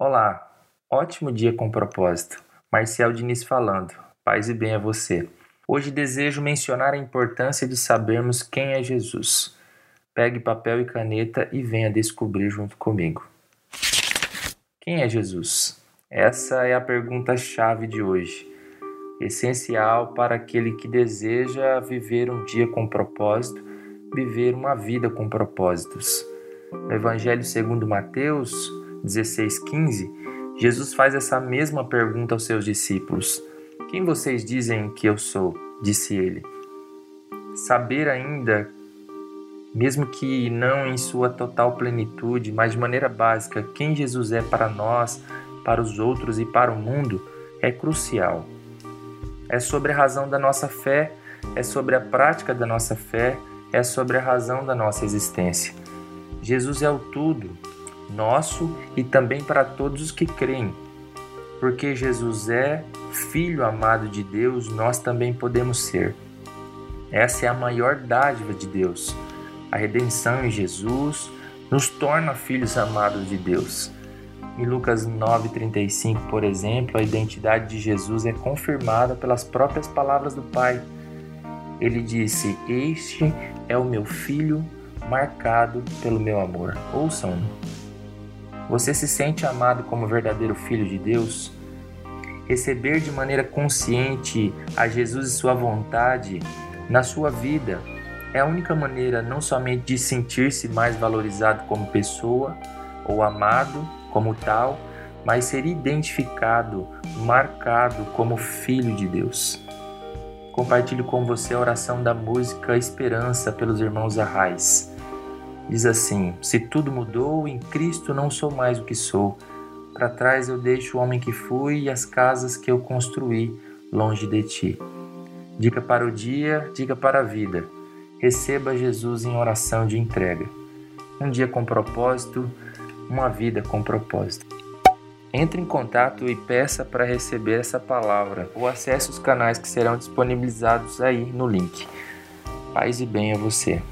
Olá, ótimo dia com propósito. Marcial Diniz falando. Paz e bem a você. Hoje desejo mencionar a importância de sabermos quem é Jesus. Pegue papel e caneta e venha descobrir junto comigo. Quem é Jesus? Essa é a pergunta-chave de hoje, essencial para aquele que deseja viver um dia com propósito, viver uma vida com propósitos. No Evangelho segundo Mateus, 16:15, Jesus faz essa mesma pergunta aos seus discípulos: Quem vocês dizem que eu sou? disse ele. Saber ainda, mesmo que não em sua total plenitude, mas de maneira básica, quem Jesus é para nós, para os outros e para o mundo, é crucial. É sobre a razão da nossa fé, é sobre a prática da nossa fé, é sobre a razão da nossa existência. Jesus é o tudo, nosso e também para todos os que creem. Porque Jesus é Filho amado de Deus, nós também podemos ser. Essa é a maior dádiva de Deus. A redenção em Jesus nos torna filhos amados de Deus. Em Lucas 9,35, por exemplo, a identidade de Jesus é confirmada pelas próprias palavras do Pai. Ele disse: Este é o meu filho marcado pelo meu amor. Ouçam-no. Você se sente amado como verdadeiro filho de Deus? Receber de maneira consciente a Jesus e sua vontade na sua vida é a única maneira não somente de sentir-se mais valorizado como pessoa ou amado como tal, mas ser identificado, marcado como filho de Deus. Compartilho com você a oração da música Esperança pelos irmãos Arrais. Diz assim: Se tudo mudou, em Cristo não sou mais o que sou. Para trás eu deixo o homem que fui e as casas que eu construí longe de ti. Dica para o dia, dica para a vida. Receba Jesus em oração de entrega. Um dia com propósito, uma vida com propósito. Entre em contato e peça para receber essa palavra ou acesse os canais que serão disponibilizados aí no link. Paz e bem a você.